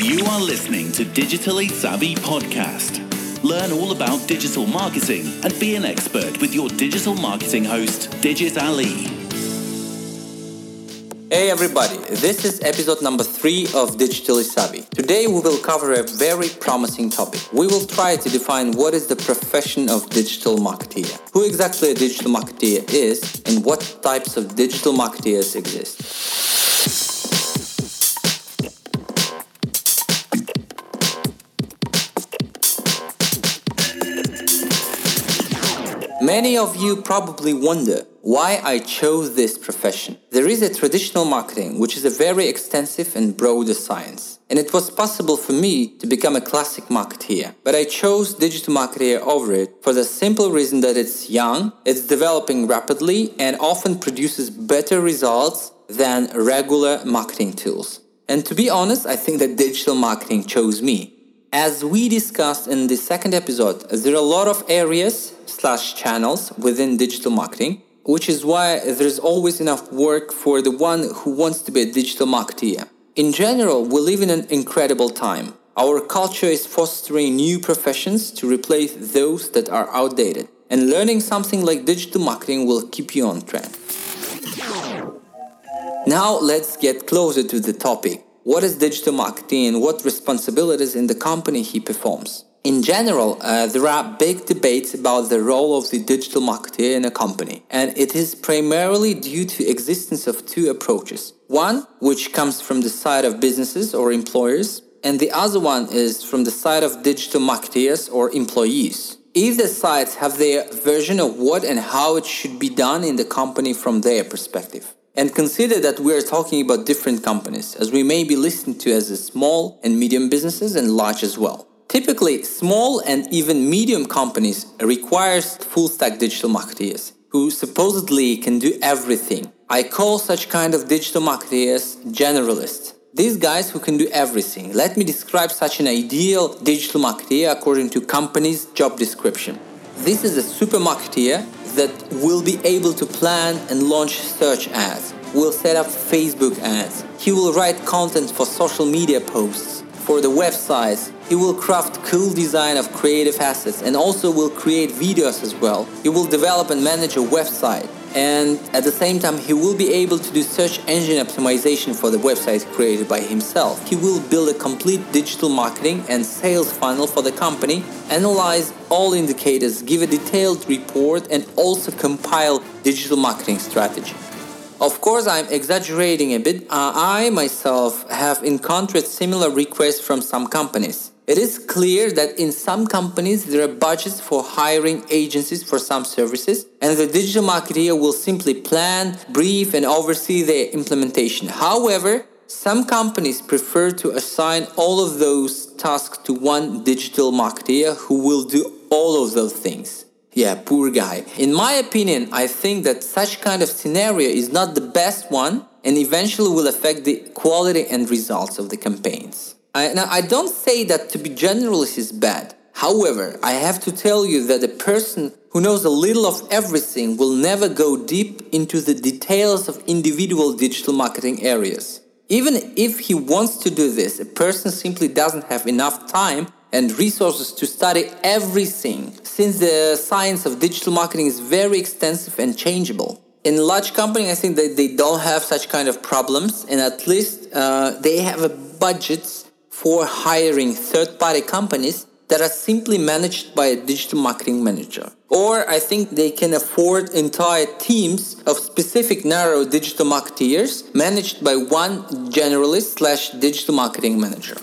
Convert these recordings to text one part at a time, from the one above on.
You are listening to Digitally Savvy Podcast. Learn all about digital marketing and be an expert with your digital marketing host, Digit Ali. Hey everybody, this is episode number three of Digitally Savvy. Today we will cover a very promising topic. We will try to define what is the profession of digital marketeer, who exactly a digital marketeer is, and what types of digital marketeers exist. Many of you probably wonder why I chose this profession. There is a traditional marketing, which is a very extensive and broader science. And it was possible for me to become a classic marketeer. But I chose digital marketeer over it for the simple reason that it's young, it's developing rapidly, and often produces better results than regular marketing tools. And to be honest, I think that digital marketing chose me. As we discussed in the second episode, there are a lot of areas slash channels within digital marketing which is why there's always enough work for the one who wants to be a digital marketeer. In general, we live in an incredible time. Our culture is fostering new professions to replace those that are outdated, and learning something like digital marketing will keep you on trend. Now, let's get closer to the topic. What is digital marketing what responsibilities in the company he performs? In general, uh, there are big debates about the role of the digital marketer in a company, and it is primarily due to existence of two approaches. One, which comes from the side of businesses or employers, and the other one is from the side of digital marketeers or employees. Either sides have their version of what and how it should be done in the company from their perspective. And consider that we are talking about different companies, as we may be listened to as small and medium businesses and large as well. Typically, small and even medium companies requires full stack digital marketeers who supposedly can do everything. I call such kind of digital marketeers generalists. These guys who can do everything. Let me describe such an ideal digital marketeer according to company's job description. This is a super marketeer that will be able to plan and launch search ads, will set up Facebook ads. He will write content for social media posts, for the websites, he will craft cool design of creative assets and also will create videos as well. He will develop and manage a website. And at the same time, he will be able to do search engine optimization for the websites created by himself. He will build a complete digital marketing and sales funnel for the company, analyze all indicators, give a detailed report, and also compile digital marketing strategy. Of course, I'm exaggerating a bit. Uh, I myself have encountered similar requests from some companies. It is clear that in some companies there are budgets for hiring agencies for some services, and the digital marketer will simply plan, brief, and oversee their implementation. However, some companies prefer to assign all of those tasks to one digital marketer who will do all of those things. Yeah, poor guy. In my opinion, I think that such kind of scenario is not the best one and eventually will affect the quality and results of the campaigns. I, now, I don't say that to be generalist is bad. However, I have to tell you that a person who knows a little of everything will never go deep into the details of individual digital marketing areas. Even if he wants to do this, a person simply doesn't have enough time and resources to study everything, since the science of digital marketing is very extensive and changeable. In large companies, I think that they don't have such kind of problems, and at least uh, they have a budgets for hiring third-party companies that are simply managed by a digital marketing manager. Or I think they can afford entire teams of specific narrow digital marketeers managed by one generalist slash digital marketing manager.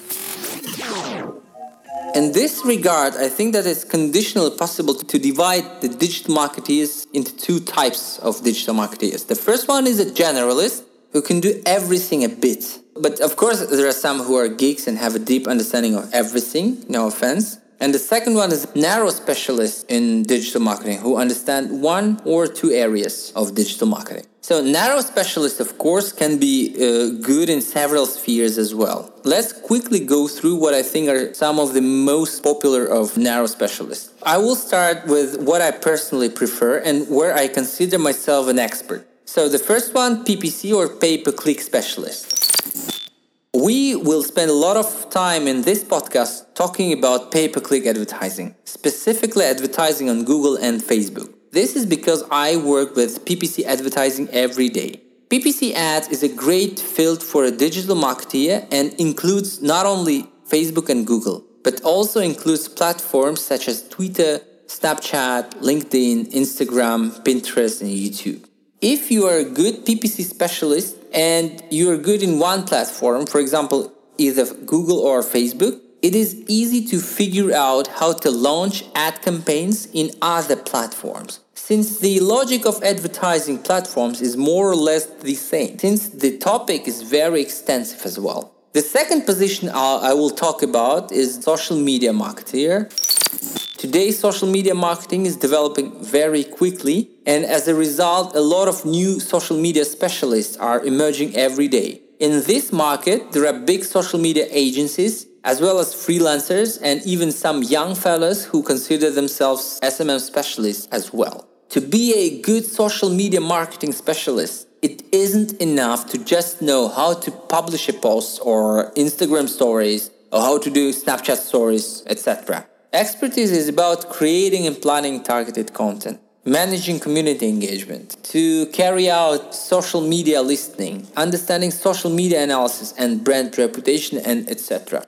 In this regard, I think that it's conditionally possible to divide the digital marketeers into two types of digital marketeers. The first one is a generalist who can do everything a bit. But of course, there are some who are geeks and have a deep understanding of everything, no offense. And the second one is narrow specialists in digital marketing who understand one or two areas of digital marketing. So narrow specialists, of course, can be uh, good in several spheres as well. Let's quickly go through what I think are some of the most popular of narrow specialists. I will start with what I personally prefer and where I consider myself an expert. So the first one, PPC or pay-per-click specialist. We will spend a lot of time in this podcast talking about pay per click advertising, specifically advertising on Google and Facebook. This is because I work with PPC advertising every day. PPC ads is a great field for a digital marketer and includes not only Facebook and Google, but also includes platforms such as Twitter, Snapchat, LinkedIn, Instagram, Pinterest, and YouTube. If you are a good PPC specialist and you're good in one platform, for example, either Google or Facebook, it is easy to figure out how to launch ad campaigns in other platforms. Since the logic of advertising platforms is more or less the same, since the topic is very extensive as well. The second position I will talk about is social media marketer. Today, social media marketing is developing very quickly, and as a result, a lot of new social media specialists are emerging every day. In this market, there are big social media agencies, as well as freelancers, and even some young fellows who consider themselves SMM specialists as well. To be a good social media marketing specialist, it isn't enough to just know how to publish a post or Instagram stories or how to do Snapchat stories, etc. Expertise is about creating and planning targeted content, managing community engagement, to carry out social media listening, understanding social media analysis and brand reputation, and etc.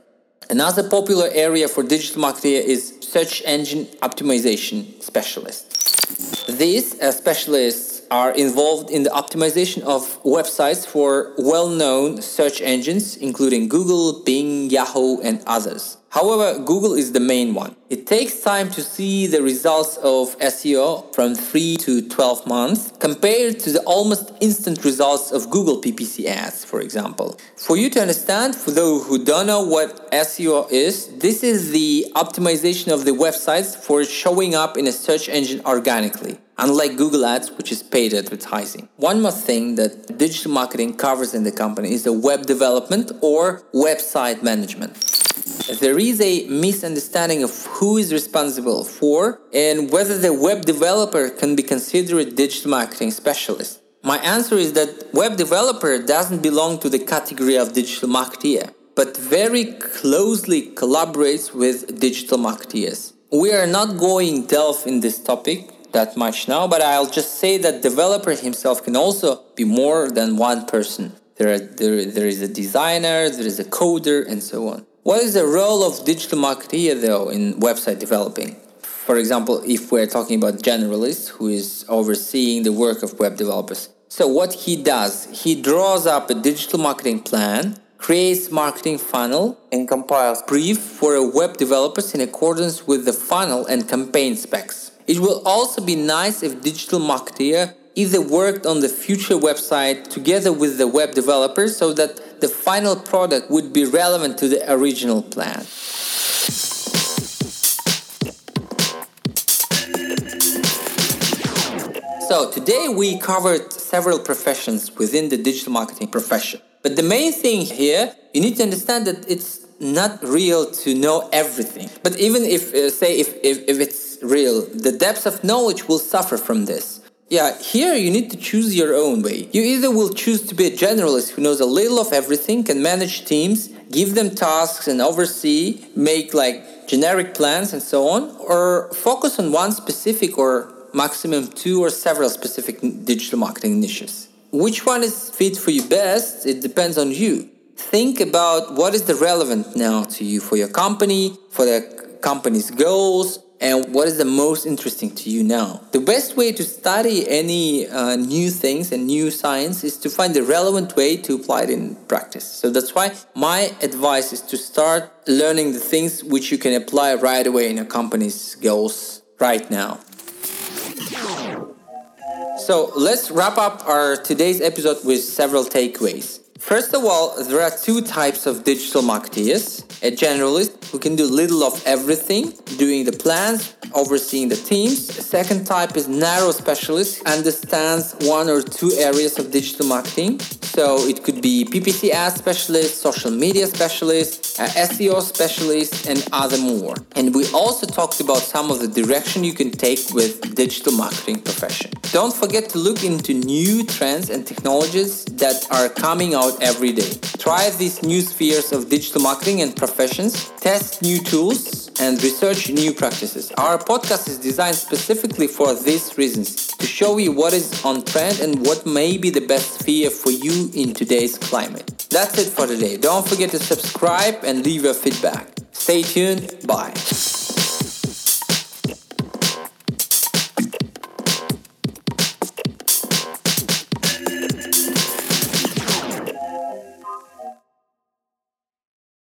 Another popular area for digital marketing is search engine optimization specialists. These uh, specialists are involved in the optimization of websites for well known search engines, including Google, Bing, Yahoo, and others. However, Google is the main one. It takes time to see the results of SEO from 3 to 12 months compared to the almost instant results of Google PPC ads, for example. For you to understand, for those who don't know what SEO is, this is the optimization of the websites for showing up in a search engine organically unlike Google Ads, which is paid advertising. One more thing that digital marketing covers in the company is the web development or website management there is a misunderstanding of who is responsible for and whether the web developer can be considered a digital marketing specialist. My answer is that web developer doesn't belong to the category of digital marketer, but very closely collaborates with digital marketeers. We are not going delve in this topic that much now, but I'll just say that developer himself can also be more than one person. There, are, there, there is a designer, there is a coder, and so on. What is the role of digital marketer though in website developing? For example, if we're talking about generalist who is overseeing the work of web developers. So what he does, he draws up a digital marketing plan, creates marketing funnel and compiles brief for a web developers in accordance with the funnel and campaign specs. It will also be nice if digital marketer either worked on the future website together with the web developer so that the final product would be relevant to the original plan. So today we covered several professions within the digital marketing profession. But the main thing here, you need to understand that it's not real to know everything. But even if, uh, say, if, if, if it's real, the depth of knowledge will suffer from this. Yeah, here you need to choose your own way. You either will choose to be a generalist who knows a little of everything, can manage teams, give them tasks and oversee, make like generic plans and so on, or focus on one specific or maximum two or several specific digital marketing niches. Which one is fit for you best? It depends on you. Think about what is the relevant now to you for your company, for the company's goals, and what is the most interesting to you now. The best way to study any uh, new things and new science is to find the relevant way to apply it in practice. So that's why my advice is to start learning the things which you can apply right away in a company's goals right now. So let's wrap up our today's episode with several takeaways. First of all, there are two types of digital marketeers a generalist who can do little of everything, doing the plans, overseeing the teams. Second type is narrow specialist, understands one or two areas of digital marketing. So it could be PPC ad specialist, social media specialist, uh, SEO specialist, and other more. And we also talked about some of the direction you can take with digital marketing profession. Don't forget to look into new trends and technologies that are coming out every day. Try these new spheres of digital marketing and professions, test new tools, and research new practices. Our podcast is designed specifically for these reasons to show you what is on trend and what may be the best sphere for you in today's climate. That's it for today. Don't forget to subscribe and leave your feedback. Stay tuned. Bye.